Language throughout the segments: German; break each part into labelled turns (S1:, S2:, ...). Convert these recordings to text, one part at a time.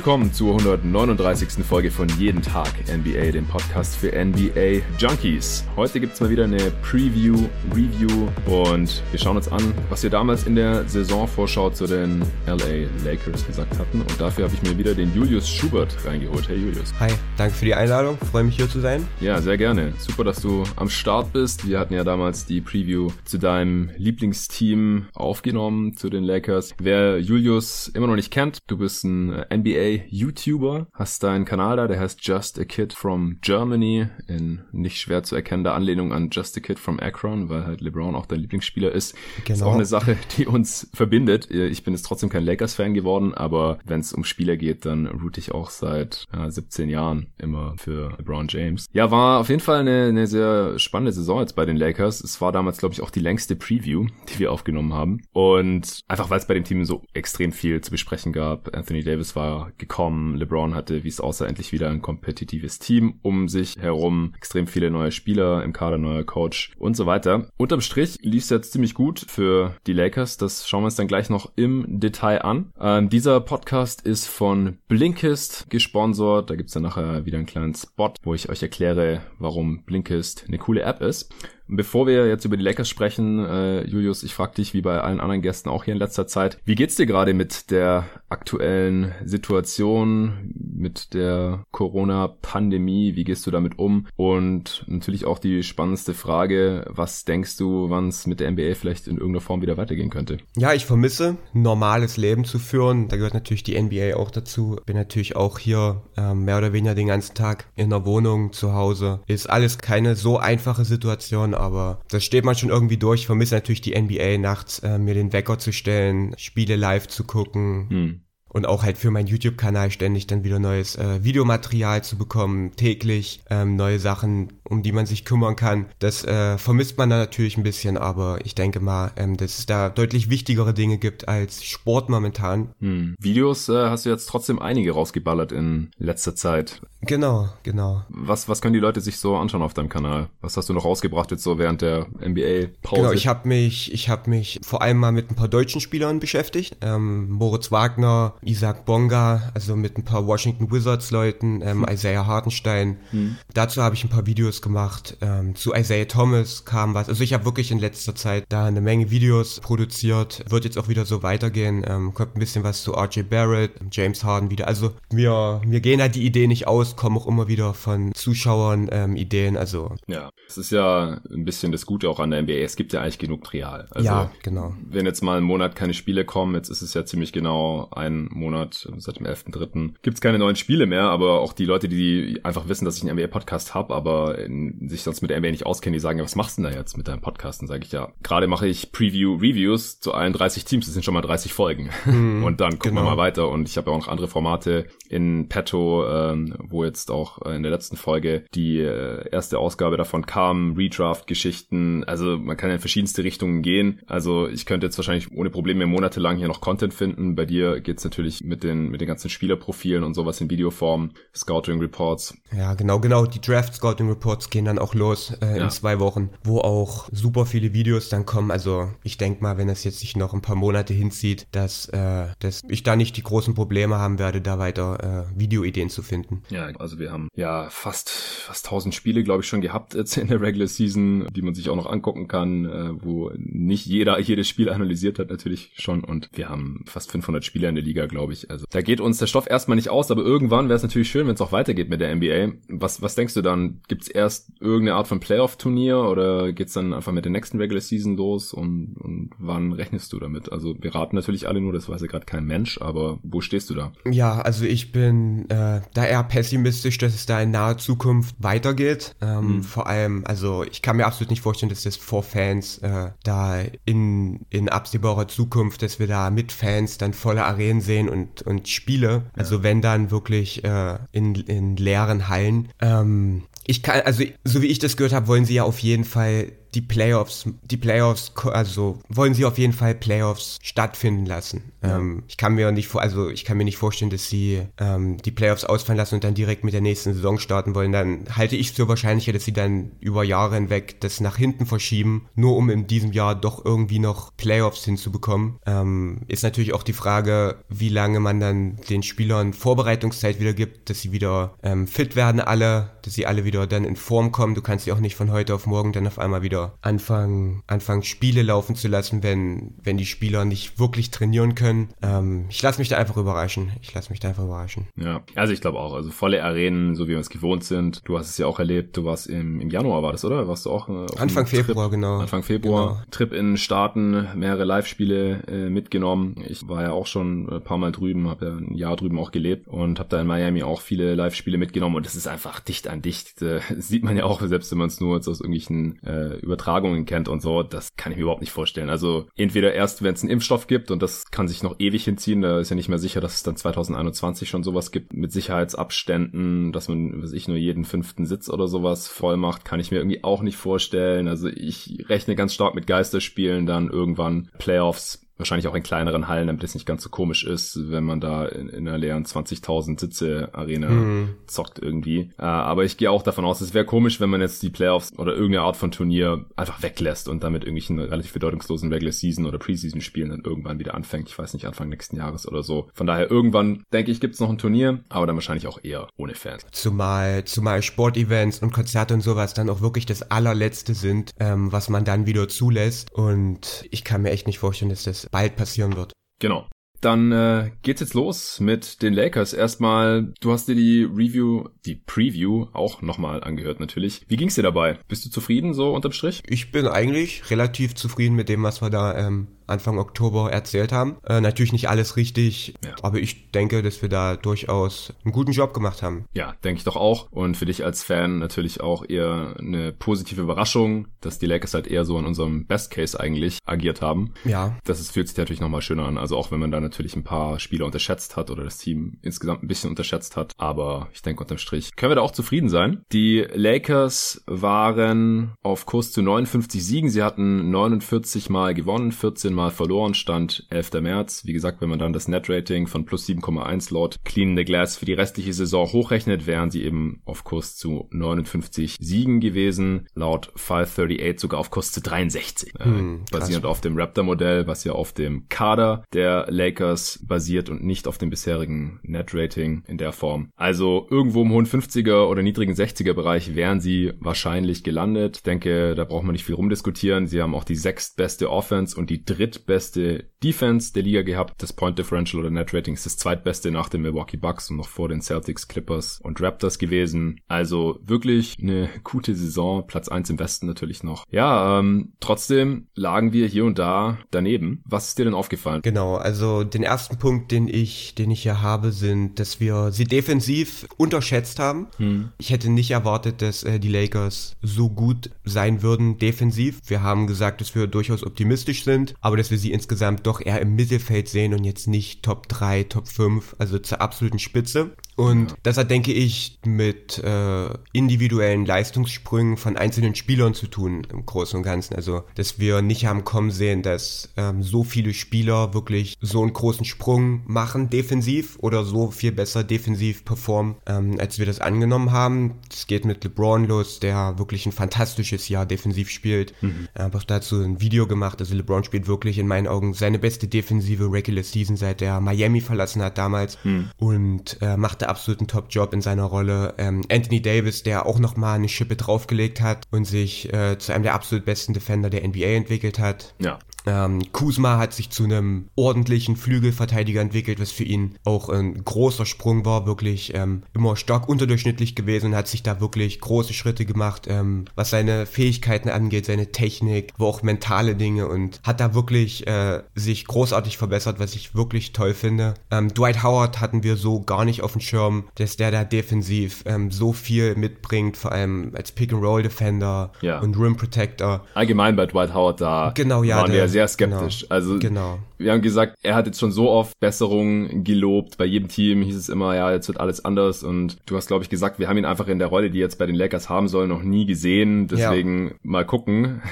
S1: Willkommen zur 139. Folge von Jeden Tag NBA, dem Podcast für NBA Junkies. Heute gibt es mal wieder eine Preview, Review und wir schauen uns an, was wir damals in der Saisonvorschau zu den LA Lakers gesagt hatten. Und dafür habe ich mir wieder den Julius Schubert reingeholt. Hey Julius.
S2: Hi, danke für die Einladung. Freue mich hier zu sein.
S1: Ja, sehr gerne. Super, dass du am Start bist. Wir hatten ja damals die Preview zu deinem Lieblingsteam aufgenommen, zu den Lakers. Wer Julius immer noch nicht kennt, du bist ein NBA NBA-YouTuber, hast deinen Kanal da, der heißt Just a Kid from Germany, in nicht schwer zu erkennender Anlehnung an Just a Kid from Akron, weil halt LeBron auch dein Lieblingsspieler ist. Genau. Ist auch eine Sache, die uns verbindet. Ich bin jetzt trotzdem kein Lakers-Fan geworden, aber wenn es um Spieler geht, dann root ich auch seit ja, 17 Jahren immer für LeBron James. Ja, war auf jeden Fall eine, eine sehr spannende Saison jetzt bei den Lakers. Es war damals, glaube ich, auch die längste Preview, die wir aufgenommen haben. Und einfach, weil es bei dem Team so extrem viel zu besprechen gab. Anthony Davis war gekommen. LeBron hatte, wie es aussah, endlich wieder ein kompetitives Team um sich herum. Extrem viele neue Spieler im Kader, neuer Coach und so weiter. Unterm Strich lief es jetzt ziemlich gut für die Lakers. Das schauen wir uns dann gleich noch im Detail an. Ähm, dieser Podcast ist von Blinkist gesponsert. Da gibt's dann nachher wieder einen kleinen Spot, wo ich euch erkläre, warum Blinkist eine coole App ist. Bevor wir jetzt über die Lakers sprechen, äh, Julius, ich frage dich, wie bei allen anderen Gästen auch hier in letzter Zeit, wie geht's dir gerade mit der aktuellen Situation, mit der Corona-Pandemie? Wie gehst du damit um? Und natürlich auch die spannendste Frage, was denkst du, wann es mit der NBA vielleicht in irgendeiner Form wieder weitergehen könnte?
S2: Ja, ich vermisse, normales Leben zu führen. Da gehört natürlich die NBA auch dazu. Bin natürlich auch hier äh, mehr oder weniger den ganzen Tag in der Wohnung, zu Hause. Ist alles keine so einfache Situation, aber das steht man schon irgendwie durch. Ich vermisse natürlich die NBA nachts, äh, mir den Wecker zu stellen, Spiele live zu gucken. Hm und auch halt für meinen YouTube-Kanal ständig dann wieder neues äh, Videomaterial zu bekommen, täglich ähm, neue Sachen, um die man sich kümmern kann. Das äh, vermisst man da natürlich ein bisschen, aber ich denke mal, ähm, dass es da deutlich wichtigere Dinge gibt als Sport momentan.
S1: Hm. Videos äh, hast du jetzt trotzdem einige rausgeballert in letzter Zeit.
S2: Genau, genau.
S1: Was, was können die Leute sich so anschauen auf deinem Kanal? Was hast du noch rausgebracht jetzt so während der NBA-Pause?
S2: Genau, ich habe mich, ich habe mich vor allem mal mit ein paar deutschen Spielern beschäftigt. Ähm, Moritz Wagner, Isaac Bonga, also mit ein paar Washington Wizards Leuten, ähm, hm. Isaiah Hartenstein. Hm. Dazu habe ich ein paar Videos gemacht. Ähm, zu Isaiah Thomas kam was. Also ich habe wirklich in letzter Zeit da eine Menge Videos produziert. Wird jetzt auch wieder so weitergehen. Ähm, kommt ein bisschen was zu RJ Barrett, James Harden wieder. Also mir, mir gehen halt die Ideen nicht aus, kommen auch immer wieder von Zuschauern ähm, Ideen. Also
S1: ja, es ist ja ein bisschen das Gute auch an der NBA. Es gibt ja eigentlich genug Material.
S2: Also, ja, genau.
S1: Wenn jetzt mal einen Monat keine Spiele kommen, jetzt ist es ja ziemlich genau ein Monat, seit dem 11.3. gibt es keine neuen Spiele mehr, aber auch die Leute, die einfach wissen, dass ich einen NBA-Podcast habe, aber sich sonst mit NBA nicht auskennen, die sagen, ja, was machst du denn da jetzt mit deinem Podcast? Dann sage ich ja, gerade mache ich Preview-Reviews zu allen 30 Teams, das sind schon mal 30 Folgen. Mhm, und dann gucken genau. wir mal weiter. Und ich habe ja auch noch andere Formate in petto, ähm, wo jetzt auch in der letzten Folge die äh, erste Ausgabe davon kam, Redraft-Geschichten. Also man kann ja in verschiedenste Richtungen gehen. Also ich könnte jetzt wahrscheinlich ohne Probleme monatelang hier noch Content finden. Bei dir geht's natürlich mit den, mit den ganzen Spielerprofilen und sowas in Videoform, Scouting Reports.
S2: Ja, genau, genau. Die Draft Scouting Reports gehen dann auch los äh, ja. in zwei Wochen, wo auch super viele Videos dann kommen. Also ich denke mal, wenn das jetzt sich noch ein paar Monate hinzieht, dass, äh, dass ich da nicht die großen Probleme haben werde, da weiter äh, Videoideen zu finden.
S1: Ja, also wir haben ja fast, fast 1000 Spiele, glaube ich, schon gehabt jetzt in der Regular Season, die man sich auch noch angucken kann, äh, wo nicht jeder jedes Spiel analysiert hat natürlich schon und wir haben fast 500 Spieler in der Liga, glaube glaube ich. Also da geht uns der Stoff erstmal nicht aus, aber irgendwann wäre es natürlich schön, wenn es auch weitergeht mit der NBA. Was, was denkst du dann? Gibt es erst irgendeine Art von Playoff-Turnier oder geht es dann einfach mit der nächsten Regular Season los und, und wann rechnest du damit? Also wir raten natürlich alle nur, das weiß ja gerade kein Mensch, aber wo stehst du da?
S2: Ja, also ich bin äh, da eher pessimistisch, dass es da in naher Zukunft weitergeht. Ähm, hm. Vor allem, also ich kann mir absolut nicht vorstellen, dass das vor Fans äh, da in, in absehbarer Zukunft, dass wir da mit Fans dann volle Arenen sehen und, und Spiele. Also ja. wenn dann wirklich äh, in, in leeren Hallen. Ähm, ich kann, also so wie ich das gehört habe, wollen sie ja auf jeden Fall die Playoffs, die Playoffs, also wollen sie auf jeden Fall Playoffs stattfinden lassen. Ja. Ähm, ich kann mir nicht vor, also ich kann mir nicht vorstellen, dass sie ähm, die Playoffs ausfallen lassen und dann direkt mit der nächsten Saison starten wollen. Dann halte ich es für wahrscheinlicher, dass sie dann über Jahre hinweg das nach hinten verschieben, nur um in diesem Jahr doch irgendwie noch Playoffs hinzubekommen. Ähm, ist natürlich auch die Frage, wie lange man dann den Spielern Vorbereitungszeit wieder gibt, dass sie wieder ähm, fit werden alle, dass sie alle wieder dann in Form kommen. Du kannst sie auch nicht von heute auf morgen dann auf einmal wieder anfangen, anfangen Spiele laufen zu lassen, wenn, wenn die Spieler nicht wirklich trainieren können. Ähm, ich lasse mich da einfach überraschen. Ich lasse mich da einfach überraschen.
S1: Ja, also ich glaube auch. Also volle Arenen, so wie wir es gewohnt sind. Du hast es ja auch erlebt. Du warst im, im Januar, war das, oder? Warst du auch?
S2: Äh, Anfang Februar,
S1: Trip,
S2: genau.
S1: Anfang Februar. Genau. Trip in Staaten, mehrere Live-Spiele äh, mitgenommen. Ich war ja auch schon ein paar Mal drüben, habe ja ein Jahr drüben auch gelebt und habe da in Miami auch viele Live-Spiele mitgenommen und es ist einfach dicht an dicht. Äh, sieht man ja auch, selbst wenn man es nur jetzt aus irgendwelchen äh, Übertragungen kennt und so. Das kann ich mir überhaupt nicht vorstellen. Also entweder erst, wenn es einen Impfstoff gibt und das kann sich noch ewig hinziehen, da ist ja nicht mehr sicher, dass es dann 2021 schon sowas gibt mit Sicherheitsabständen, dass man, weiß ich, nur jeden fünften Sitz oder sowas voll macht, kann ich mir irgendwie auch nicht vorstellen. Also ich rechne ganz stark mit Geisterspielen dann irgendwann Playoffs Wahrscheinlich auch in kleineren Hallen, damit es nicht ganz so komisch ist, wenn man da in, in einer leeren 20.000 Sitze Arena mhm. zockt irgendwie. Äh, aber ich gehe auch davon aus, es wäre komisch, wenn man jetzt die Playoffs oder irgendeine Art von Turnier einfach weglässt und damit irgendwelchen relativ bedeutungslosen Regular Season oder Preseason Spielen dann irgendwann wieder anfängt. Ich weiß nicht, Anfang nächsten Jahres oder so. Von daher irgendwann, denke ich, gibt's noch ein Turnier, aber dann wahrscheinlich auch eher ohne Fans.
S2: Zumal, zumal Sportevents und Konzerte und sowas dann auch wirklich das allerletzte sind, ähm, was man dann wieder zulässt. Und ich kann mir echt nicht vorstellen, dass das bald passieren wird.
S1: Genau. Dann äh, geht's jetzt los mit den Lakers. Erstmal, du hast dir die Review, die Preview auch nochmal angehört natürlich. Wie ging's dir dabei? Bist du zufrieden so unterm Strich?
S2: Ich bin eigentlich relativ zufrieden mit dem, was wir da ähm, Anfang Oktober erzählt haben. Äh, natürlich nicht alles richtig, ja. aber ich denke, dass wir da durchaus einen guten Job gemacht haben.
S1: Ja, denke ich doch auch. Und für dich als Fan natürlich auch eher eine positive Überraschung, dass die Lakers halt eher so in unserem Best Case eigentlich agiert haben.
S2: Ja.
S1: Das ist, fühlt sich natürlich nochmal schöner an. Also auch wenn man da natürlich ein paar Spieler unterschätzt hat oder das Team insgesamt ein bisschen unterschätzt hat. Aber ich denke unterm Strich können wir da auch zufrieden sein. Die Lakers waren auf Kurs zu 59 Siegen. Sie hatten 49 Mal gewonnen, 14 Mal Mal verloren, stand 11. März. Wie gesagt, wenn man dann das Net-Rating von plus 7,1 laut Clean the Glass für die restliche Saison hochrechnet, wären sie eben auf Kurs zu 59 Siegen gewesen, laut 538 sogar auf Kurs zu 63. Äh, hm, äh, basierend auf dem Raptor-Modell, was ja auf dem Kader der Lakers basiert und nicht auf dem bisherigen Net-Rating in der Form. Also irgendwo im hohen 50er oder niedrigen 60er Bereich wären sie wahrscheinlich gelandet. Ich denke, da braucht man nicht viel rumdiskutieren. Sie haben auch die sechstbeste Offense und die dritte drittbeste Defense der Liga gehabt. Das Point Differential oder Net Rating ist das zweitbeste nach den Milwaukee Bucks und noch vor den Celtics, Clippers und Raptors gewesen. Also wirklich eine gute Saison. Platz eins im Westen natürlich noch. Ja, ähm, trotzdem lagen wir hier und da daneben. Was ist dir denn aufgefallen?
S2: Genau, also den ersten Punkt, den ich, den ich hier habe, sind, dass wir sie defensiv unterschätzt haben. Hm. Ich hätte nicht erwartet, dass äh, die Lakers so gut sein würden defensiv. Wir haben gesagt, dass wir durchaus optimistisch sind, aber dass wir sie insgesamt doch eher im Mittelfeld sehen und jetzt nicht Top 3, Top 5, also zur absoluten Spitze. Und das hat, denke ich, mit äh, individuellen Leistungssprüngen von einzelnen Spielern zu tun im Großen und Ganzen. Also, dass wir nicht haben kommen sehen, dass ähm, so viele Spieler wirklich so einen großen Sprung machen defensiv oder so viel besser defensiv performen, ähm, als wir das angenommen haben. Das geht mit LeBron los, der wirklich ein fantastisches Jahr defensiv spielt. Mhm. Ich habe auch dazu ein Video gemacht. Also LeBron spielt wirklich in meinen Augen seine beste defensive Regular Season, seit er Miami verlassen hat damals mhm. und äh, macht da absoluten Top-Job in seiner Rolle. Ähm, Anthony Davis, der auch nochmal eine Schippe draufgelegt hat und sich äh, zu einem der absolut besten Defender der NBA entwickelt hat.
S1: Ja.
S2: Ähm, Kuzma hat sich zu einem ordentlichen Flügelverteidiger entwickelt, was für ihn auch ein großer Sprung war, wirklich ähm, immer stark unterdurchschnittlich gewesen und hat sich da wirklich große Schritte gemacht, ähm, was seine Fähigkeiten angeht, seine Technik, wo auch mentale Dinge und hat da wirklich äh, sich großartig verbessert, was ich wirklich toll finde. Ähm, Dwight Howard hatten wir so gar nicht auf dem Schirm, dass der da defensiv ähm, so viel mitbringt, vor allem als Pick-and-Roll-Defender
S1: ja.
S2: und Rim Protector.
S1: Allgemein bei Dwight Howard da
S2: genau, ja,
S1: waren wir sehr skeptisch.
S2: Genau.
S1: Also
S2: genau.
S1: wir haben gesagt, er hat jetzt schon so oft Besserungen gelobt. Bei jedem Team hieß es immer, ja, jetzt wird alles anders. Und du hast, glaube ich, gesagt, wir haben ihn einfach in der Rolle, die jetzt bei den Lakers haben soll, noch nie gesehen. Deswegen ja. mal gucken.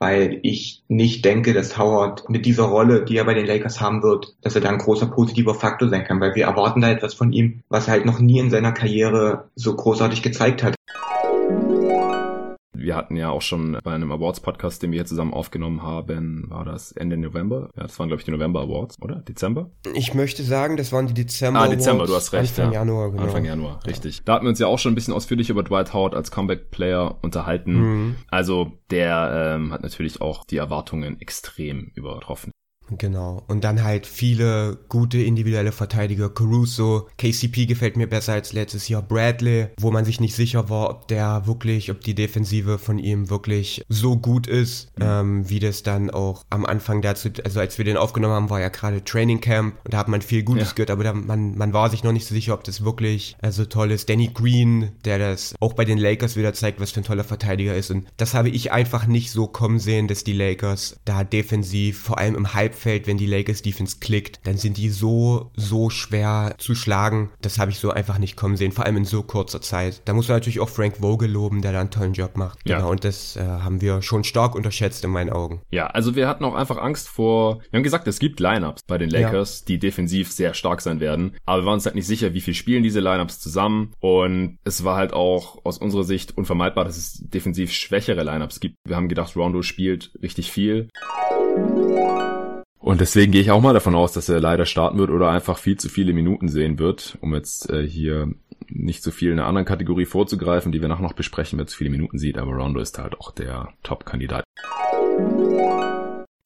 S3: Weil ich nicht denke, dass Howard mit dieser Rolle, die er bei den Lakers haben wird, dass er da ein großer positiver Faktor sein kann, weil wir erwarten da etwas von ihm, was er halt noch nie in seiner Karriere so großartig gezeigt hat.
S1: Wir hatten ja auch schon bei einem Awards-Podcast, den wir hier zusammen aufgenommen haben, war das Ende November? Ja, das waren, glaube ich, die November Awards, oder? Dezember?
S2: Ich möchte sagen, das waren die Dezember
S1: Awards. Ah, Dezember, du hast recht.
S2: Anfang
S1: ja.
S2: Januar, genau.
S1: Anfang Januar, richtig. Da hatten wir uns ja auch schon ein bisschen ausführlich über Dwight Howard als Comeback-Player unterhalten. Mhm. Also der ähm, hat natürlich auch die Erwartungen extrem übertroffen.
S2: Genau. Und dann halt viele gute individuelle Verteidiger. Caruso, KCP gefällt mir besser als letztes Jahr. Bradley, wo man sich nicht sicher war, ob der wirklich, ob die Defensive von ihm wirklich so gut ist, mhm. ähm, wie das dann auch am Anfang dazu, also als wir den aufgenommen haben, war ja gerade Training Camp und da hat man viel Gutes ja. gehört, aber da, man, man war sich noch nicht so sicher, ob das wirklich also toll ist. Danny Green, der das auch bei den Lakers wieder zeigt, was für ein toller Verteidiger ist. Und das habe ich einfach nicht so kommen sehen, dass die Lakers da defensiv, vor allem im Halb Halbfeld, wenn die Lakers Defense klickt, dann sind die so, so schwer zu schlagen. Das habe ich so einfach nicht kommen sehen, vor allem in so kurzer Zeit. Da muss man natürlich auch Frank Vogel loben, der da einen tollen Job macht. Ja. Genau, und das äh, haben wir schon stark unterschätzt in meinen Augen.
S1: Ja, also wir hatten auch einfach Angst vor, wir haben gesagt, es gibt Lineups bei den Lakers, ja. die defensiv sehr stark sein werden, aber wir waren uns halt nicht sicher, wie viel spielen diese Lineups zusammen und es war halt auch aus unserer Sicht unvermeidbar, dass es defensiv schwächere Lineups gibt. Wir haben gedacht, Rondo spielt richtig viel. Und deswegen gehe ich auch mal davon aus, dass er leider starten wird oder einfach viel zu viele Minuten sehen wird, um jetzt äh, hier nicht zu viel in einer anderen Kategorie vorzugreifen, die wir nachher noch besprechen, wer zu viele Minuten sieht, aber Rondo ist halt auch der Top-Kandidat.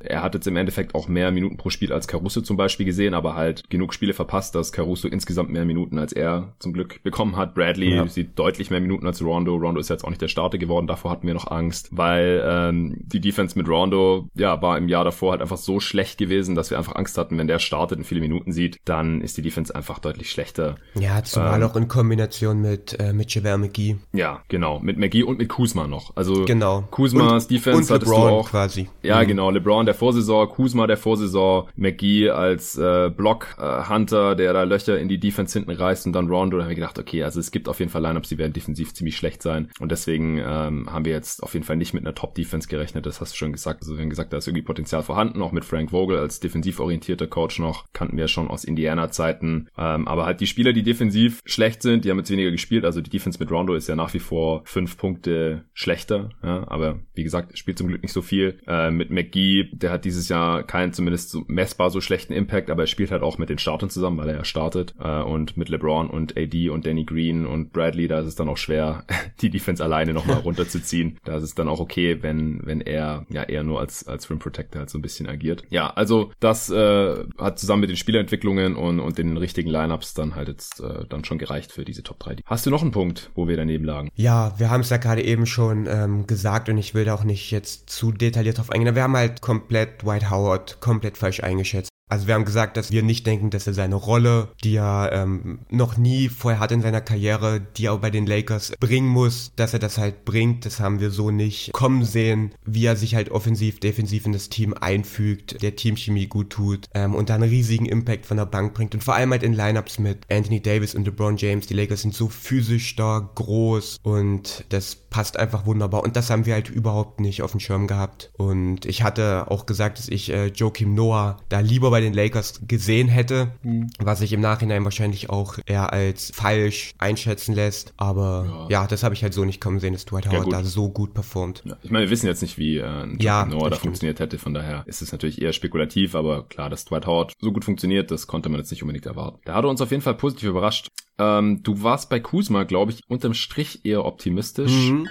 S1: Er hat jetzt im Endeffekt auch mehr Minuten pro Spiel als Caruso zum Beispiel gesehen, aber halt genug Spiele verpasst, dass Caruso insgesamt mehr Minuten als er zum Glück bekommen hat. Bradley ja. sieht deutlich mehr Minuten als Rondo. Rondo ist jetzt auch nicht der Starter geworden, davor hatten wir noch Angst, weil ähm, die Defense mit Rondo ja war im Jahr davor halt einfach so schlecht gewesen, dass wir einfach Angst hatten, wenn der startet und viele Minuten sieht, dann ist die Defense einfach deutlich schlechter.
S2: Ja, zumal ähm, auch in Kombination mit äh, mit Javale McGee.
S1: Ja, genau, mit McGee und mit Kuzma noch. Also
S2: genau.
S1: Kuzmas und, Defense
S2: und
S1: hattest
S2: LeBron
S1: du auch
S2: quasi.
S1: Ja, mhm. genau, LeBron der Vorsaison, Kuzma der Vorsaison, McGee als äh, Block-Hunter, äh, der da Löcher in die Defense hinten reißt und dann Rondo. Da haben wir gedacht, okay, also es gibt auf jeden Fall Lineups, die werden defensiv ziemlich schlecht sein. Und deswegen ähm, haben wir jetzt auf jeden Fall nicht mit einer Top-Defense gerechnet, das hast du schon gesagt. Also wir haben gesagt, da ist irgendwie Potenzial vorhanden, auch mit Frank Vogel als defensiv orientierter Coach noch, kannten wir schon aus Indiana-Zeiten. Ähm, aber halt die Spieler, die defensiv schlecht sind, die haben jetzt weniger gespielt. Also die Defense mit Rondo ist ja nach wie vor fünf Punkte schlechter. Ja, aber wie gesagt, spielt zum Glück nicht so viel. Äh, mit McGee, der hat dieses Jahr keinen zumindest so messbar so schlechten Impact, aber er spielt halt auch mit den Startern zusammen, weil er ja startet. Äh, und mit LeBron und AD und Danny Green und Bradley, da ist es dann auch schwer, die Defense alleine nochmal runterzuziehen. Da ist es dann auch okay, wenn, wenn er ja eher nur als, als Rim Protector halt so ein bisschen agiert. Ja, also das äh, hat zusammen mit den Spielentwicklungen und, und den richtigen Lineups dann halt jetzt äh, dann schon gereicht für diese Top 3. Hast du noch einen Punkt, wo wir daneben lagen?
S2: Ja, wir haben es ja gerade eben schon ähm, gesagt und ich will da auch nicht jetzt zu detailliert drauf eingehen. Wir haben halt komplett Dwight Howard komplett falsch eingeschätzt. Also wir haben gesagt, dass wir nicht denken, dass er seine Rolle, die er ähm, noch nie vorher hat in seiner Karriere, die er auch bei den Lakers bringen muss, dass er das halt bringt. Das haben wir so nicht kommen sehen, wie er sich halt offensiv, defensiv in das Team einfügt, der Teamchemie gut tut ähm, und dann einen riesigen Impact von der Bank bringt. Und vor allem halt in Lineups mit Anthony Davis und LeBron James. Die Lakers sind so physisch stark, groß und das passt einfach wunderbar. Und das haben wir halt überhaupt nicht auf dem Schirm gehabt. Und ich hatte auch gesagt, dass ich äh, Joakim Noah da lieber bei den Lakers gesehen hätte, mhm. was sich im Nachhinein wahrscheinlich auch eher als falsch einschätzen lässt. Aber ja, ja das habe ich halt so nicht kommen sehen, dass Dwight Howard ja, da so gut performt.
S1: Ja, ich meine, wir wissen jetzt nicht, wie äh,
S2: ja,
S1: Noah da funktioniert hätte, von daher ist es natürlich eher spekulativ, aber klar, dass Dwight Howard so gut funktioniert, das konnte man jetzt nicht unbedingt erwarten. Da hat er uns auf jeden Fall positiv überrascht. Ähm, du warst bei Kuzma, glaube ich, unterm Strich eher optimistisch. Mhm.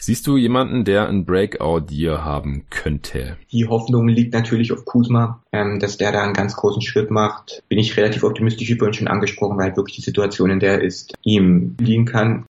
S1: Siehst du jemanden, der ein Breakout dir haben könnte?
S3: Die Hoffnung liegt natürlich auf Kuzma, ähm, dass der da einen ganz großen Schritt macht. Bin ich relativ optimistisch, wie vorhin schon angesprochen, weil wirklich die Situation, in der er ist, ihm liegen kann.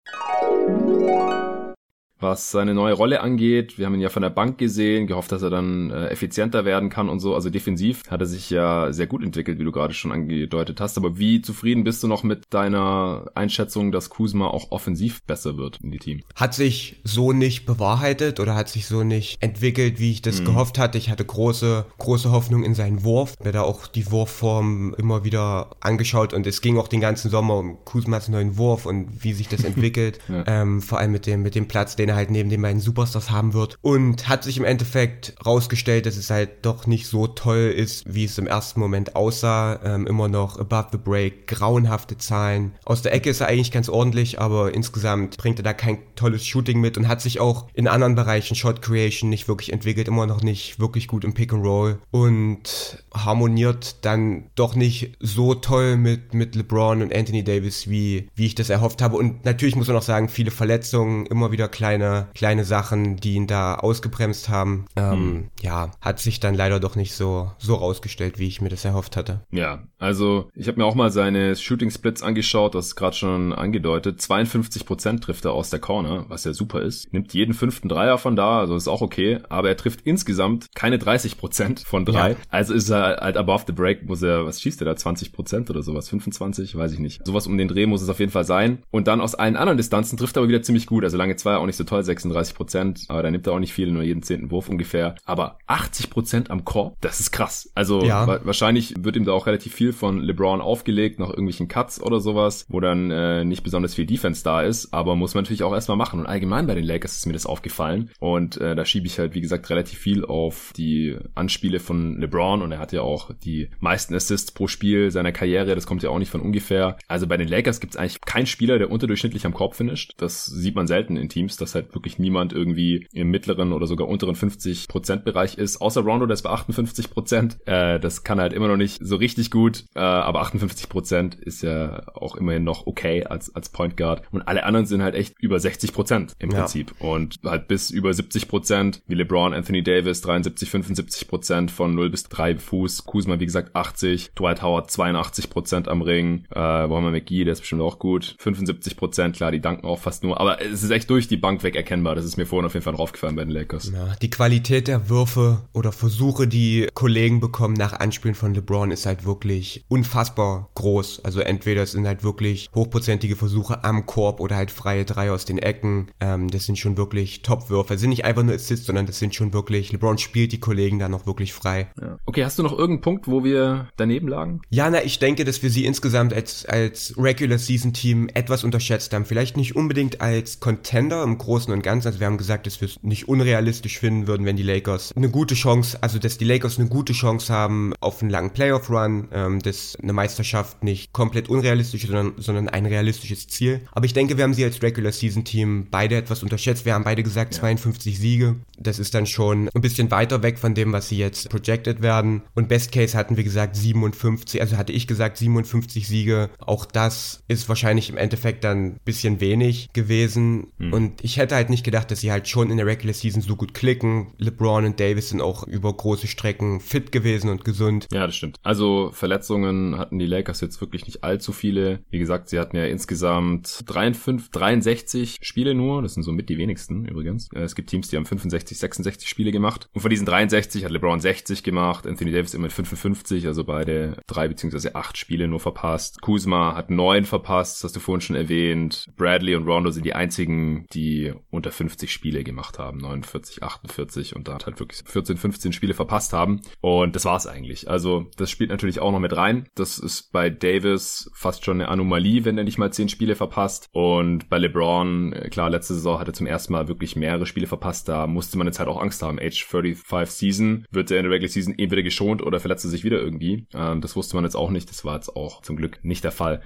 S1: Was seine neue Rolle angeht. Wir haben ihn ja von der Bank gesehen, gehofft, dass er dann äh, effizienter werden kann und so. Also defensiv hat er sich ja sehr gut entwickelt, wie du gerade schon angedeutet hast. Aber wie zufrieden bist du noch mit deiner Einschätzung, dass Kuzma auch offensiv besser wird in die Team?
S2: Hat sich so nicht bewahrheitet oder hat sich so nicht entwickelt, wie ich das mhm. gehofft hatte. Ich hatte große, große Hoffnung in seinen Wurf. Mir da auch die Wurfform immer wieder angeschaut und es ging auch den ganzen Sommer um Kuzmas neuen Wurf und wie sich das entwickelt. ja. ähm, vor allem mit dem, mit dem Platz, den er halt neben den beiden Superstars haben wird. Und hat sich im Endeffekt rausgestellt, dass es halt doch nicht so toll ist, wie es im ersten Moment aussah. Ähm, immer noch above the break, grauenhafte Zahlen. Aus der Ecke ist er eigentlich ganz ordentlich, aber insgesamt bringt er da kein tolles Shooting mit und hat sich auch in anderen Bereichen Shot Creation nicht wirklich entwickelt, immer noch nicht wirklich gut im Pick and Roll und harmoniert dann doch nicht so toll mit, mit LeBron und Anthony Davis, wie, wie ich das erhofft habe. Und natürlich muss man auch sagen, viele Verletzungen, immer wieder kleine, kleine Sachen, die ihn da ausgebremst haben. Ähm, hm. Ja, hat sich dann leider doch nicht so, so rausgestellt, wie ich mir das erhofft hatte.
S1: Ja, also ich habe mir auch mal seine Shooting Splits angeschaut, das ist gerade schon angedeutet. 52% trifft er aus der Corner, was ja super ist. Nimmt jeden fünften Dreier von da, also ist auch okay. Aber er trifft insgesamt keine 30% von drei. Ja. Also ist er halt above the break, muss er, was schießt er da? 20% oder sowas? 25? Weiß ich nicht. Sowas um den Dreh muss es auf jeden Fall sein. Und dann aus allen anderen Distanzen trifft er aber wieder ziemlich gut. Also lange zwei auch nicht so toll, 36%. Aber da nimmt er auch nicht viel, nur jeden zehnten Wurf ungefähr. Aber 80% am Korb, das ist krass. Also ja. wa wahrscheinlich wird ihm da auch relativ viel von LeBron aufgelegt, nach irgendwelchen Cuts oder sowas, wo dann äh, nicht besonders viel Defense da ist. Aber muss man natürlich auch erstmal machen. Und allgemein bei den Lakers ist mir das aufgefallen. Und äh, da schiebe ich halt, wie gesagt, relativ viel auf die Anspiele von LeBron. Und er hat ja auch die meisten Assists pro Spiel seiner Karriere. Das kommt ja auch nicht von ungefähr. Also bei den Lakers gibt es eigentlich keinen Spieler, der unterdurchschnittlich am Korb finisht. Das sieht man selten in Teams, dass halt wirklich niemand irgendwie im mittleren oder sogar unteren 50% Bereich ist. Außer Rondo, der ist bei 58%. Äh, das kann halt immer noch nicht so richtig gut. Äh, aber 58% ist ja auch immerhin noch okay als, als Point Guard. Und alle anderen sind halt echt über 60% im ja. Prinzip. Und halt bis über 70% wie LeBron, Anthony Davis 73, 75% von 0 bis 3 Fuß. Kuzma, wie gesagt, 80. Dwight Howard 82% am Ring. Äh, wir McGee, der ist bestimmt auch gut. 75%, klar, die danken auch fast nur. Aber es ist echt durch die Bank weg erkennbar. Das ist mir vorhin auf jeden Fall draufgefallen bei den Lakers.
S2: Ja, die Qualität der Würfe oder Versuche, die Kollegen bekommen nach Anspielen von LeBron ist halt wirklich unfassbar groß. Also entweder es sind halt wirklich hochprozentige Versuche am Korb oder halt freie Drei aus den Ecken. Ähm, das sind schon wirklich Top-Würfe. Das sind nicht einfach nur Assists, sondern das sind schon wirklich, LeBron spielt die Kollegen da noch wirklich frei.
S1: Ja. Okay, hast du noch irgendeinen Punkt, wo wir daneben lagen?
S2: Ja, na, ich denke, dass wir sie insgesamt als, als Regular Season Team etwas unterschätzt haben. Vielleicht nicht unbedingt als Contender im Großen und Ganzen. Also wir haben gesagt, dass wir es nicht unrealistisch finden würden, wenn die Lakers eine gute Chance, also dass die Lakers eine gute Chance haben auf einen langen Playoff-Run, ähm, dass eine Meisterschaft nicht komplett unrealistisch ist, sondern, sondern ein realistisches Ziel. Aber ich denke, wir haben sie als Regular Season Team beide etwas unterschätzt. Wir haben beide gesagt, ja. 52 Siege. Das ist dann schon ein bisschen weiter weg von dem, was sie jetzt projected werden. Und Best Case hatten wir gesagt 57, also hatte ich gesagt 57 Siege. Auch das ist wahrscheinlich im Endeffekt dann ein bisschen wenig gewesen. Mhm. Und ich hätte halt nicht gedacht, dass sie halt schon in der Regular Season so gut klicken. LeBron und Davis sind auch über große Strecken fit gewesen und gesund.
S1: Ja, das stimmt. Also Verletzungen hatten die Lakers jetzt wirklich nicht allzu viele. Wie gesagt, sie hatten ja insgesamt 53, 63 Spiele nur. Das sind somit die wenigsten übrigens. Es gibt Teams, die haben 65, 66 Spiele gemacht. Und von diesen 63 hat LeBron 60 gemacht, Anthony Davis immer mit 55, also beide drei beziehungsweise acht Spiele nur verpasst. Kuzma hat neun verpasst, das hast du vorhin schon erwähnt. Bradley und Rondo sind die einzigen, die unter 50 Spiele gemacht haben. 49, 48 und da hat halt wirklich 14, 15 Spiele verpasst haben. Und das war's eigentlich. Also das spielt natürlich auch noch mit rein. Das ist bei Davis fast schon eine Anomalie, wenn er nicht mal 10 Spiele verpasst. Und bei LeBron, äh, klar, letzte Saison hat er zum ersten Mal wirklich mehrere Spiele verpasst. Da musste man jetzt halt auch Angst haben. Age 35 Season wird er in der Regular Season entweder geschont oder verletzt er sich wieder irgendwie. Ähm, das wusste man jetzt auch nicht. Das war jetzt auch zum Glück nicht der Fall.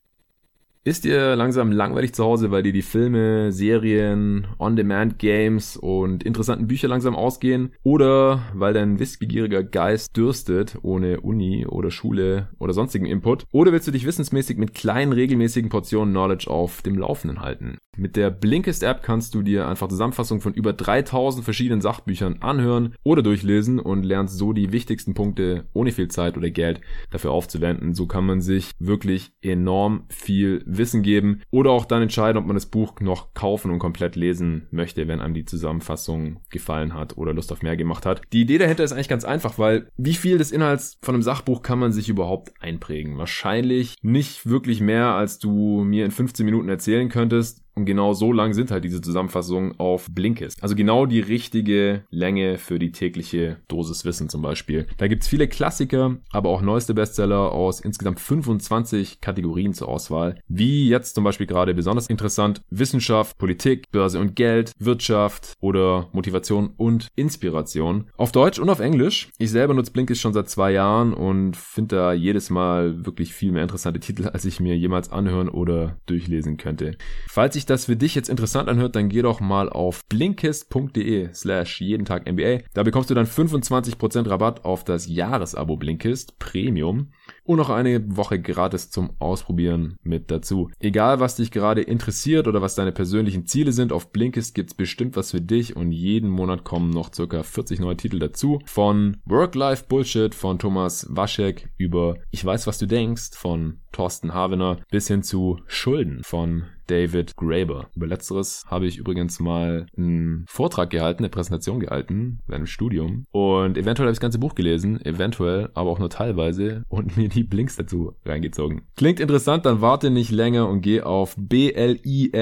S1: Ist dir langsam langweilig zu Hause, weil dir die Filme, Serien, On-Demand-Games und interessanten Bücher langsam ausgehen? Oder weil dein wissbegieriger Geist dürstet, ohne Uni oder Schule oder sonstigen Input? Oder willst du dich wissensmäßig mit kleinen, regelmäßigen Portionen Knowledge auf dem Laufenden halten? Mit der Blinkist App kannst du dir einfach Zusammenfassung von über 3000 verschiedenen Sachbüchern anhören oder durchlesen und lernst so die wichtigsten Punkte ohne viel Zeit oder Geld dafür aufzuwenden. So kann man sich wirklich enorm viel Wissen geben oder auch dann entscheiden, ob man das Buch noch kaufen und komplett lesen möchte, wenn einem die Zusammenfassung gefallen hat oder Lust auf mehr gemacht hat. Die Idee dahinter ist eigentlich ganz einfach, weil wie viel des Inhalts von einem Sachbuch kann man sich überhaupt einprägen? Wahrscheinlich nicht wirklich mehr, als du mir in 15 Minuten erzählen könntest. Und genau so lang sind halt diese Zusammenfassungen auf Blinkist. Also genau die richtige Länge für die tägliche Dosis Wissen zum Beispiel. Da gibt's viele Klassiker, aber auch neueste Bestseller aus insgesamt 25 Kategorien zur Auswahl. Wie jetzt zum Beispiel gerade besonders interessant Wissenschaft, Politik, Börse und Geld, Wirtschaft oder Motivation und Inspiration. Auf Deutsch und auf Englisch. Ich selber nutze Blinkist schon seit zwei Jahren und finde da jedes Mal wirklich viel mehr interessante Titel, als ich mir jemals anhören oder durchlesen könnte. Falls sich das für dich jetzt interessant anhört, dann geh doch mal auf blinkist.de slash jeden Tag NBA. Da bekommst du dann 25% Rabatt auf das Jahresabo Blinkist Premium und noch eine Woche gratis zum Ausprobieren mit dazu. Egal, was dich gerade interessiert oder was deine persönlichen Ziele sind, auf Blinkist gibt's bestimmt was für dich und jeden Monat kommen noch circa 40 neue Titel dazu. Von Work-Life Bullshit von Thomas Waschek über Ich weiß, was du denkst von Thorsten Havener bis hin zu Schulden von David Graeber. Über letzteres habe ich übrigens mal einen Vortrag gehalten, eine Präsentation gehalten bei einem Studium und eventuell habe ich das ganze Buch gelesen, eventuell, aber auch nur teilweise und mir die Blinks dazu reingezogen. Klingt interessant, dann warte nicht länger und geh auf blinkist.de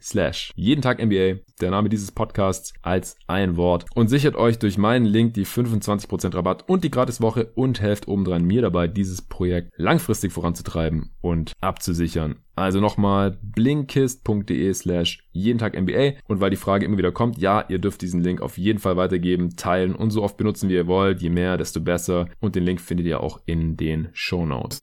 S1: slash jeden Tag NBA, der Name dieses Podcasts als ein Wort und sichert euch durch meinen Link die 25% Rabatt und die Gratiswoche und helft obendrein mir dabei, dieses Projekt langfristig voranzutreiben und abzusichern. Also nochmal blinkist.de slash jeden Tag NBA. Und weil die Frage immer wieder kommt, ja, ihr dürft diesen Link auf jeden Fall weitergeben, teilen und so oft benutzen, wie ihr wollt. Je mehr, desto besser. Und den Link findet ihr auch in den Show Notes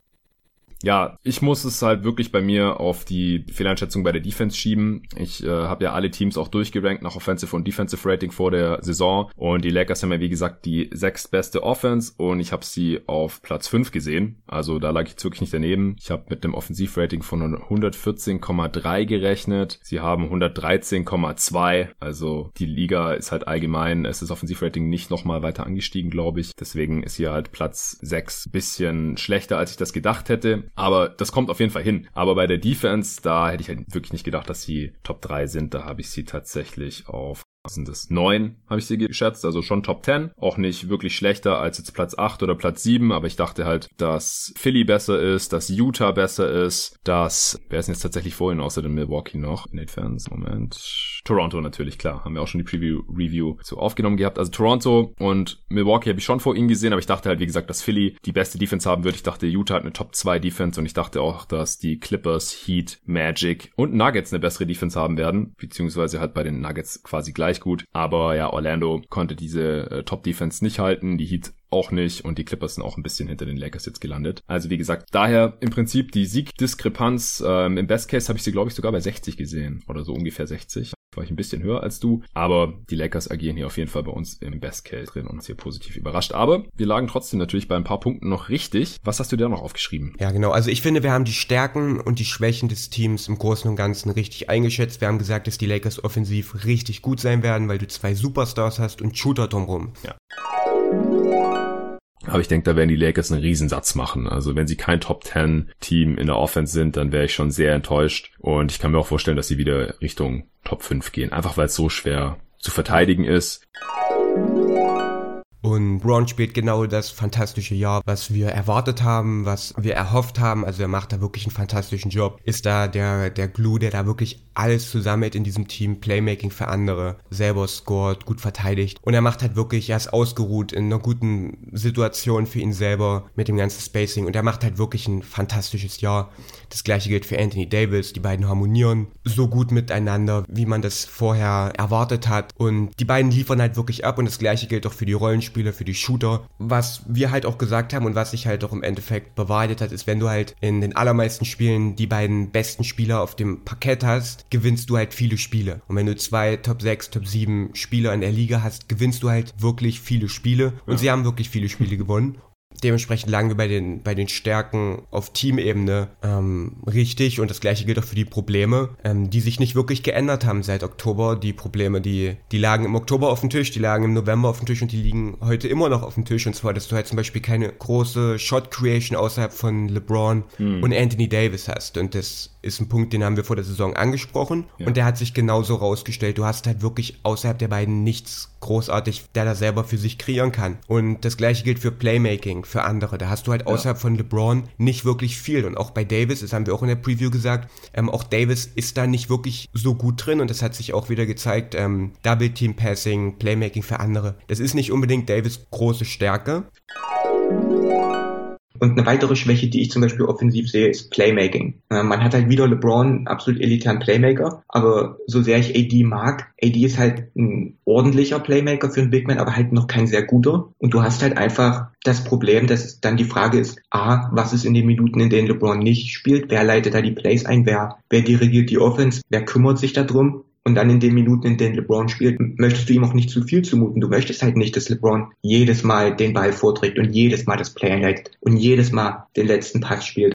S1: ja, ich muss es halt wirklich bei mir auf die Fehleinschätzung bei der Defense schieben. Ich äh, habe ja alle Teams auch durchgerankt nach Offensive und Defensive Rating vor der Saison und die Lakers haben ja wie gesagt die sechstbeste Offense und ich habe sie auf Platz 5 gesehen. Also da lag ich wirklich nicht daneben. Ich habe mit einem Offensivrating von 114,3 gerechnet. Sie haben 113,2. Also die Liga ist halt allgemein, es ist Offensivrating nicht nochmal weiter angestiegen, glaube ich. Deswegen ist hier halt Platz 6 bisschen schlechter, als ich das gedacht hätte. Aber das kommt auf jeden Fall hin. Aber bei der Defense, da hätte ich halt wirklich nicht gedacht, dass sie Top 3 sind. Da habe ich sie tatsächlich auf was sind das? Neun habe ich sie geschätzt, also schon Top 10. Auch nicht wirklich schlechter als jetzt Platz 8 oder Platz 7, aber ich dachte halt, dass Philly besser ist, dass Utah besser ist, dass, wer ist denn jetzt tatsächlich vorhin außer dem Milwaukee noch? Nate Fans, Moment. Toronto natürlich, klar. Haben wir auch schon die Preview-Review so aufgenommen gehabt. Also Toronto und Milwaukee habe ich schon vor ihnen gesehen, aber ich dachte halt, wie gesagt, dass Philly die beste Defense haben wird. Ich dachte, Utah hat eine Top 2 Defense und ich dachte auch, dass die Clippers, Heat, Magic und Nuggets eine bessere Defense haben werden, beziehungsweise halt bei den Nuggets quasi gleich gleich gut. Aber ja, Orlando konnte diese äh, Top-Defense nicht halten. Die Heat auch nicht und die Clippers sind auch ein bisschen hinter den Lakers jetzt gelandet. Also wie gesagt, daher im Prinzip die Siegdiskrepanz. Ähm, Im Best Case habe ich sie, glaube ich, sogar bei 60 gesehen oder so ungefähr 60 war ich ein bisschen höher als du. Aber die Lakers agieren hier auf jeden Fall bei uns im Best Case drin und uns hier positiv überrascht. Aber wir lagen trotzdem natürlich bei ein paar Punkten noch richtig. Was hast du da noch aufgeschrieben?
S2: Ja, genau. Also ich finde, wir haben die Stärken und die Schwächen des Teams im Großen und Ganzen richtig eingeschätzt. Wir haben gesagt, dass die Lakers offensiv richtig gut sein werden, weil du zwei Superstars hast und Shooter drumherum.
S1: Ja. Aber ich denke, da werden die Lakers einen Riesensatz machen. Also wenn sie kein Top 10 Team in der Offense sind, dann wäre ich schon sehr enttäuscht. Und ich kann mir auch vorstellen, dass sie wieder Richtung Top 5 gehen. Einfach weil es so schwer zu verteidigen ist.
S2: Und Braun spielt genau das fantastische Jahr, was wir erwartet haben, was wir erhofft haben. Also er macht da wirklich einen fantastischen Job. Ist da der, der Glue, der da wirklich alles zusammelt in diesem Team. Playmaking für andere, selber scored, gut verteidigt. Und er macht halt wirklich, er ist ausgeruht in einer guten Situation für ihn selber mit dem ganzen Spacing. Und er macht halt wirklich ein fantastisches Jahr. Das gleiche gilt für Anthony Davis. Die beiden harmonieren so gut miteinander, wie man das vorher erwartet hat. Und die beiden liefern halt wirklich ab. Und das gleiche gilt auch für die Rollenspieler Spieler, für die Shooter. Was wir halt auch gesagt haben und was sich halt auch im Endeffekt bewahrheitet hat, ist, wenn du halt in den allermeisten Spielen die beiden besten Spieler auf dem Parkett hast, gewinnst du halt viele Spiele. Und wenn du zwei Top 6, Top 7 Spieler in der Liga hast, gewinnst du halt wirklich viele Spiele. Und ja. sie haben wirklich viele Spiele gewonnen. Dementsprechend lagen wir bei den, bei den Stärken auf Teamebene ähm, richtig und das gleiche gilt auch für die Probleme, ähm, die sich nicht wirklich geändert haben seit Oktober. Die Probleme, die, die lagen im Oktober auf dem Tisch, die lagen im November auf dem Tisch und die liegen heute immer noch auf dem Tisch. Und zwar, dass du halt zum Beispiel keine große Shot Creation außerhalb von LeBron hm. und Anthony Davis hast. Und das ist ein Punkt, den haben wir vor der Saison angesprochen ja. und der hat sich genauso rausgestellt. Du hast halt wirklich außerhalb der beiden nichts großartig, der da selber für sich kreieren kann. Und das gleiche gilt für Playmaking, für andere. Da hast du halt außerhalb ja. von LeBron nicht wirklich viel. Und auch bei Davis, das haben wir auch in der Preview gesagt, ähm, auch Davis ist da nicht wirklich so gut drin und das hat sich auch wieder gezeigt. Ähm, Double Team Passing, Playmaking für andere. Das ist nicht unbedingt Davis große Stärke.
S3: Und eine weitere Schwäche, die ich zum Beispiel offensiv sehe, ist Playmaking. Äh, man hat halt wieder LeBron, absolut elitären Playmaker, aber so sehr ich AD mag, AD ist halt ein ordentlicher Playmaker für einen Big Man, aber halt noch kein sehr guter. Und du hast halt einfach das Problem, dass dann die Frage ist, A, was ist in den Minuten, in denen LeBron nicht spielt? Wer leitet da die Plays ein? Wer, wer dirigiert die Offense? Wer kümmert sich darum? Und dann in den Minuten, in denen LeBron spielt, möchtest du ihm auch nicht zu viel zumuten. Du möchtest halt nicht, dass LeBron jedes Mal den Ball vorträgt und jedes Mal das Play einleitet und jedes Mal den letzten Pass spielt.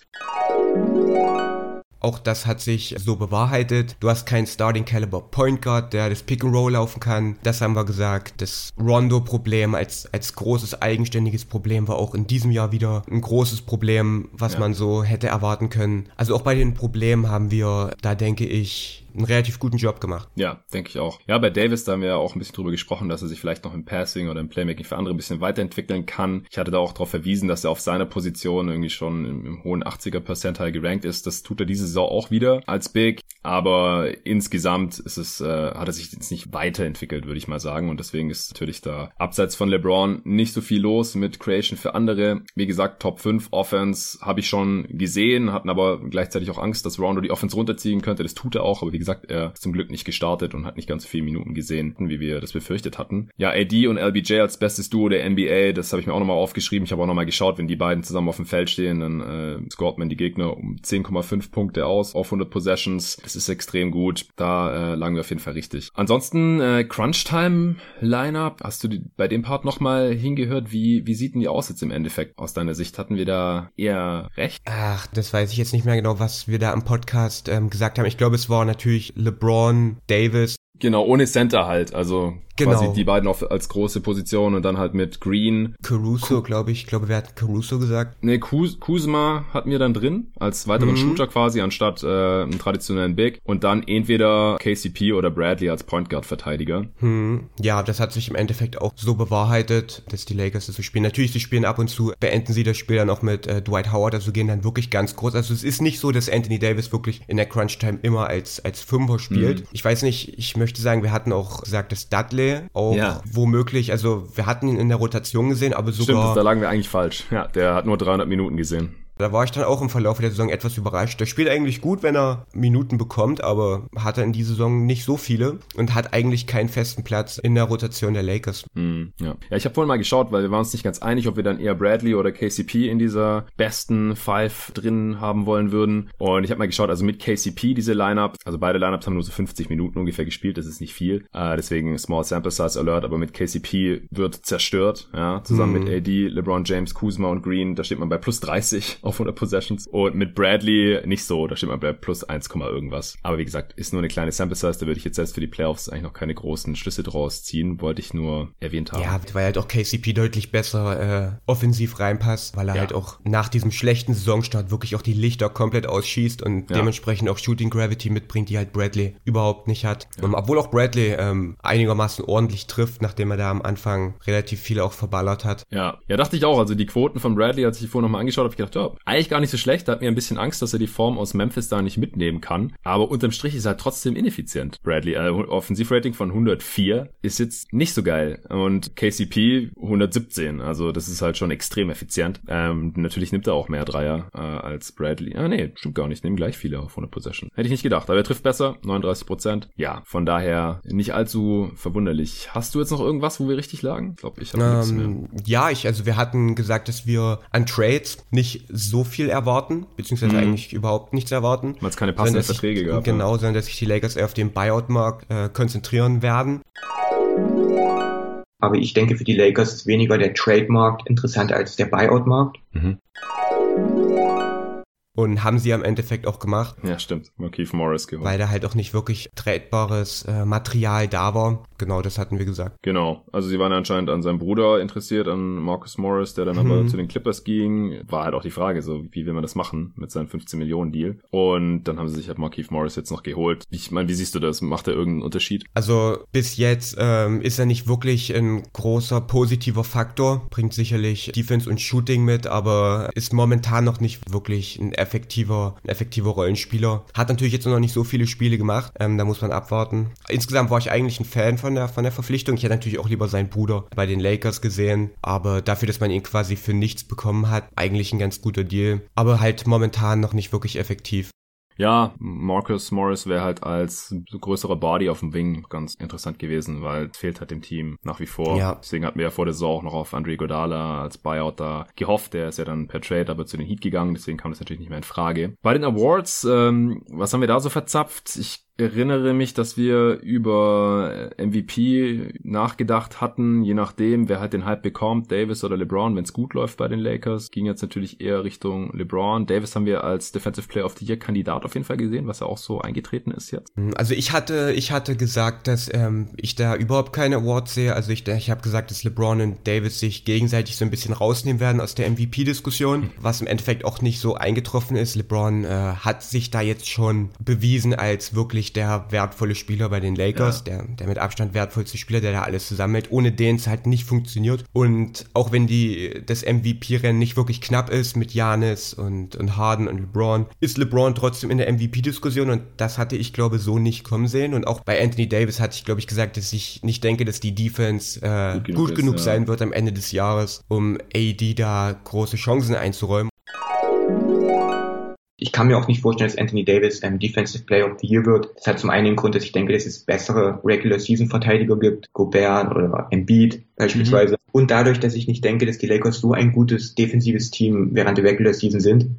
S2: Auch das hat sich so bewahrheitet. Du hast keinen Starting Caliber Point Guard, der das Pick and Roll laufen kann. Das haben wir gesagt. Das Rondo-Problem als, als großes eigenständiges Problem war auch in diesem Jahr wieder ein großes Problem, was ja. man so hätte erwarten können. Also auch bei den Problemen haben wir, da denke ich, einen relativ guten Job gemacht.
S1: Ja, denke ich auch. Ja, bei Davis, da haben wir ja auch ein bisschen drüber gesprochen, dass er sich vielleicht noch im Passing oder im Playmaking für andere ein bisschen weiterentwickeln kann. Ich hatte da auch darauf verwiesen, dass er auf seiner Position irgendwie schon im, im hohen 80er Percentile gerankt ist. Das tut er diese Saison auch wieder als Big. Aber insgesamt ist es, äh, hat er sich jetzt nicht weiterentwickelt, würde ich mal sagen. Und deswegen ist natürlich da abseits von LeBron nicht so viel los mit Creation für andere. Wie gesagt, Top 5 Offense habe ich schon gesehen, hatten aber gleichzeitig auch Angst, dass Rondo die Offense runterziehen könnte. Das tut er auch, aber wie gesagt, er ist zum Glück nicht gestartet und hat nicht ganz so viele Minuten gesehen, wie wir das befürchtet hatten. Ja, AD und LBJ als bestes Duo der NBA, das habe ich mir auch nochmal aufgeschrieben. Ich habe auch nochmal geschaut, wenn die beiden zusammen auf dem Feld stehen, dann äh, scoret man die Gegner um 10,5 Punkte aus auf 100 Possessions. Das ist extrem gut. Da äh, lagen wir auf jeden Fall richtig. Ansonsten äh, Crunch-Time Lineup. Hast du die, bei dem Part nochmal hingehört? Wie, wie sieht denn die aus jetzt im Endeffekt aus deiner Sicht? Hatten wir da eher recht?
S2: Ach, das weiß ich jetzt nicht mehr genau, was wir da am Podcast ähm, gesagt haben. Ich glaube, es war natürlich LeBron, Davis.
S1: Genau, ohne Center halt. Also Genau. Quasi die beiden auf, als große Position und dann halt mit Green.
S2: Caruso, glaube ich. Ich glaube, wer hat Caruso gesagt?
S1: Nee, Kuzma hatten wir dann drin, als weiteren mhm. Shooter quasi, anstatt äh, einem traditionellen Big. Und dann entweder KCP oder Bradley als Point Guard Verteidiger.
S2: Mhm. Ja, das hat sich im Endeffekt auch so bewahrheitet, dass die Lakers das so spielen. Natürlich, sie spielen ab und zu, beenden sie das Spiel dann auch mit äh, Dwight Howard, also gehen dann wirklich ganz groß. Also es ist nicht so, dass Anthony Davis wirklich in der Crunch Time immer als, als Fünfer spielt. Mhm. Ich weiß nicht, ich möchte sagen, wir hatten auch gesagt, dass Dudley auch ja. womöglich, also wir hatten ihn in der Rotation gesehen, aber sogar...
S1: Stimmt, da lagen wir eigentlich falsch. Ja, der hat nur 300 Minuten gesehen.
S2: Da war ich dann auch im Verlauf der Saison etwas überrascht. Der spielt eigentlich gut, wenn er Minuten bekommt, aber hat er in dieser Saison nicht so viele und hat eigentlich keinen festen Platz in der Rotation der Lakers.
S1: Mm, ja. ja, ich habe vorhin mal geschaut, weil wir waren uns nicht ganz einig, ob wir dann eher Bradley oder KCP in dieser besten Five drin haben wollen würden. Und ich habe mal geschaut, also mit KCP diese Lineup, also beide Lineups haben nur so 50 Minuten ungefähr gespielt, das ist nicht viel. Äh, deswegen Small Sample Size Alert, aber mit KCP wird zerstört, ja, zusammen mm. mit AD, LeBron James, Kuzma und Green, da steht man bei plus 30 auf 100 Possessions. Und mit Bradley nicht so, da steht man bei plus 1, irgendwas. Aber wie gesagt, ist nur eine kleine Sample Size, da würde ich jetzt selbst für die Playoffs eigentlich noch keine großen Schlüsse draus ziehen, wollte ich nur erwähnt haben.
S2: Ja, weil halt auch KCP deutlich besser äh, offensiv reinpasst, weil er ja. halt auch nach diesem schlechten Saisonstart wirklich auch die Lichter komplett ausschießt und ja. dementsprechend auch Shooting Gravity mitbringt, die halt Bradley überhaupt nicht hat. Ja. Um, obwohl auch Bradley ähm, einigermaßen ordentlich trifft, nachdem er da am Anfang relativ viel auch verballert hat.
S1: Ja, ja, dachte ich auch. Also die Quoten von Bradley, als ich vorhin nochmal angeschaut habe, ich gedacht, ja, eigentlich gar nicht so schlecht. Da hat mir ein bisschen Angst, dass er die Form aus Memphis da nicht mitnehmen kann. Aber unterm Strich ist er trotzdem ineffizient. Bradley, äh, Offensivrating von 104 ist jetzt nicht so geil. Und KCP 117. Also das ist halt schon extrem effizient. Ähm, natürlich nimmt er auch mehr Dreier äh, als Bradley. Ah nee, stimmt gar nicht. Nehmen gleich viele auf 100 Possession. Hätte ich nicht gedacht. Aber er trifft besser. 39 Prozent. Ja, von daher nicht allzu verwunderlich. Hast du jetzt noch irgendwas, wo wir richtig lagen? Ich glaube, ich habe ähm, nichts mehr.
S2: Ja, ich, also wir hatten gesagt, dass wir an Trades nicht so viel erwarten, beziehungsweise mhm. eigentlich überhaupt nichts erwarten.
S1: Weil es keine passenden Verträge gab.
S2: Genau, sondern dass sich die Lakers eher auf den Buyout-Markt äh, konzentrieren werden.
S3: Aber ich denke, für die Lakers ist weniger der Trademarkt interessant als der Buyout-Markt. Mhm.
S2: Und haben sie am Endeffekt auch gemacht.
S1: Ja, stimmt. Markeith Morris
S2: geholt. Weil da halt auch nicht wirklich tradbares äh, Material da war. Genau, das hatten wir gesagt.
S1: Genau. Also sie waren anscheinend an seinem Bruder interessiert, an Marcus Morris, der dann mhm. aber zu den Clippers ging. War halt auch die Frage, so wie will man das machen mit seinem 15 Millionen Deal? Und dann haben sie sich halt Markeith Morris jetzt noch geholt. Ich meine, wie siehst du das? Macht er irgendeinen Unterschied?
S2: Also bis jetzt ähm, ist er nicht wirklich ein großer positiver Faktor. Bringt sicherlich Defense und Shooting mit, aber ist momentan noch nicht wirklich ein effektiver, ein effektiver Rollenspieler. Hat natürlich jetzt noch nicht so viele Spiele gemacht, ähm, da muss man abwarten. Insgesamt war ich eigentlich ein Fan von der, von der Verpflichtung. Ich hätte natürlich auch lieber seinen Bruder bei den Lakers gesehen, aber dafür, dass man ihn quasi für nichts bekommen hat, eigentlich ein ganz guter Deal. Aber halt momentan noch nicht wirklich effektiv.
S1: Ja, Marcus Morris wäre halt als größerer Body auf dem Wing ganz interessant gewesen, weil es fehlt halt dem Team nach wie vor. Ja. Deswegen hatten wir ja vor der Saison auch noch auf Andre Godala als Buyout da gehofft. Der ist ja dann per Trade aber zu den Heat gegangen, deswegen kam das natürlich nicht mehr in Frage. Bei den Awards, ähm, was haben wir da so verzapft? Ich erinnere mich, dass wir über MVP nachgedacht hatten, je nachdem, wer halt den Hype bekommt, Davis oder LeBron, wenn es gut läuft bei den Lakers. Ging jetzt natürlich eher Richtung LeBron. Davis haben wir als Defensive Player of the Year Kandidat auf jeden Fall gesehen, was ja auch so eingetreten ist jetzt.
S2: Hm, also ich hatte, ich hatte gesagt, dass ähm, ich da überhaupt keine Awards sehe. Also ich, ich habe gesagt, dass LeBron und Davis sich gegenseitig so ein bisschen rausnehmen werden aus der MVP-Diskussion, hm. was im Endeffekt auch nicht so eingetroffen ist. LeBron äh, hat sich da jetzt schon bewiesen als wirklich der wertvolle Spieler bei den Lakers, ja. der, der mit Abstand wertvollste Spieler, der da alles zusammenhält, ohne den es halt nicht funktioniert. Und auch wenn die, das MVP-Rennen nicht wirklich knapp ist mit Janis und, und Harden und LeBron, ist LeBron trotzdem in der MVP-Diskussion und das hatte ich, glaube so nicht kommen sehen. Und auch bei Anthony Davis hatte ich, glaube ich, gesagt, dass ich nicht denke, dass die Defense äh, gut genug, gut genug ist, sein ja. wird am Ende des Jahres, um AD da große Chancen einzuräumen
S3: ich kann mir auch nicht vorstellen, dass Anthony Davis ähm, Defensive Player of the Year wird. Das hat zum einen den Grund, dass ich denke, dass es bessere Regular Season Verteidiger gibt, Gobert oder Embiid beispielsweise. Mhm. Und dadurch, dass ich nicht denke, dass die Lakers so ein gutes defensives Team während der Regular Season sind.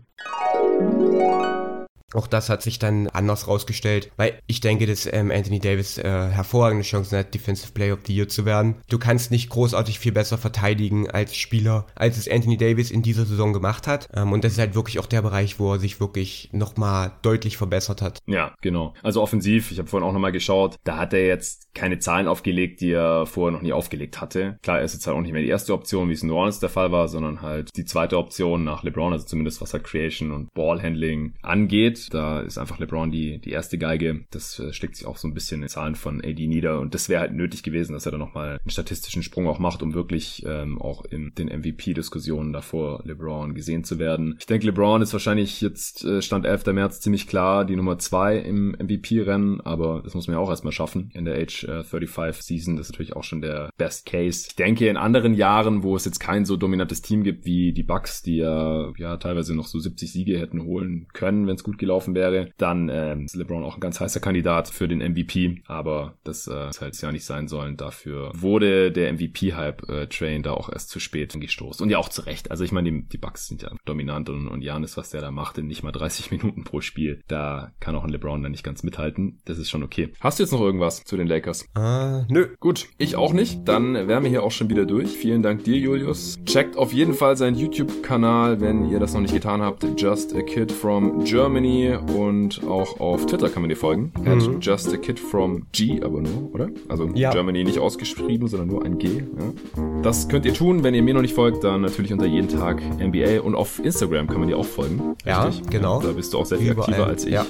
S2: Auch das hat sich dann anders rausgestellt, weil ich denke, dass ähm, Anthony Davis äh, hervorragende Chancen hat, Defensive Player of the Year zu werden. Du kannst nicht großartig viel besser verteidigen als Spieler, als es Anthony Davis in dieser Saison gemacht hat. Ähm, und das ist halt wirklich auch der Bereich, wo er sich wirklich nochmal deutlich verbessert hat.
S1: Ja, genau. Also offensiv, ich habe vorhin auch nochmal geschaut, da hat er jetzt keine Zahlen aufgelegt, die er vorher noch nie aufgelegt hatte. Klar, er ist jetzt halt auch nicht mehr die erste Option, wie es in New Orleans der Fall war, sondern halt die zweite Option nach LeBron, also zumindest was halt Creation und Ballhandling angeht. Da ist einfach LeBron die, die erste Geige. Das äh, schlägt sich auch so ein bisschen in Zahlen von AD nieder. Und das wäre halt nötig gewesen, dass er da nochmal einen statistischen Sprung auch macht, um wirklich ähm, auch in den MVP-Diskussionen davor LeBron gesehen zu werden. Ich denke, LeBron ist wahrscheinlich jetzt äh, Stand 11. März ziemlich klar die Nummer zwei im MVP-Rennen, aber das muss man ja auch erstmal schaffen in der Age äh, 35 Season. Das ist natürlich auch schon der Best Case. Ich denke, in anderen Jahren, wo es jetzt kein so dominantes Team gibt wie die Bucks, die ja, ja teilweise noch so 70 Siege hätten holen können, wenn es gut gelaufen wäre, wäre, dann ähm, ist LeBron auch ein ganz heißer Kandidat für den MVP. Aber das äh, halt ja nicht sein sollen. Dafür wurde der MVP-Hype-Train äh, da auch erst zu spät gestoßen. Und ja auch zu Recht. Also ich meine, die, die Bucks sind ja dominant und, und Janis, was der da macht, in nicht mal 30 Minuten pro Spiel, da kann auch ein LeBron dann nicht ganz mithalten. Das ist schon okay. Hast du jetzt noch irgendwas zu den Lakers?
S2: Uh, nö.
S1: Gut, ich auch nicht. Dann wären wir hier auch schon wieder durch. Vielen Dank dir, Julius. Checkt auf jeden Fall seinen YouTube-Kanal, wenn ihr das noch nicht getan habt. Just a Kid from Germany und auch auf Twitter kann man dir folgen. Mhm. Just a kid from G, aber nur, oder? Also ja. Germany nicht ausgeschrieben, sondern nur ein G. Ja. Das könnt ihr tun, wenn ihr mir noch nicht folgt, dann natürlich unter jeden Tag NBA und auf Instagram kann man dir auch folgen.
S2: Ja, genau.
S1: Da bist du auch sehr viel Überall. aktiver als ich. Ja.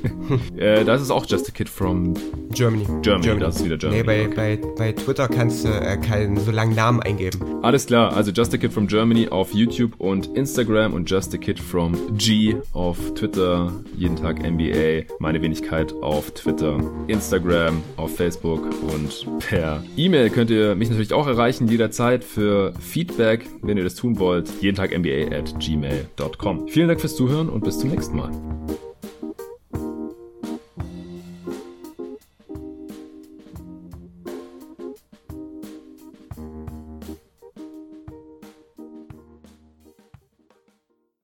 S1: äh, da ist es auch just a kid from
S2: Germany.
S1: Germany, Germany. das ist wieder Germany.
S2: Nee, bei, okay. bei, bei Twitter kannst du äh, keinen so langen Namen eingeben.
S1: Alles klar, also just a kid from Germany auf YouTube und Instagram und just a kid from G auf Jeden Tag NBA, meine Wenigkeit auf Twitter, Instagram, auf Facebook und per E-Mail könnt ihr mich natürlich auch erreichen jederzeit für Feedback, wenn ihr das tun wollt. Jeden Tag NBA at gmail.com. Vielen Dank fürs Zuhören und bis zum nächsten Mal.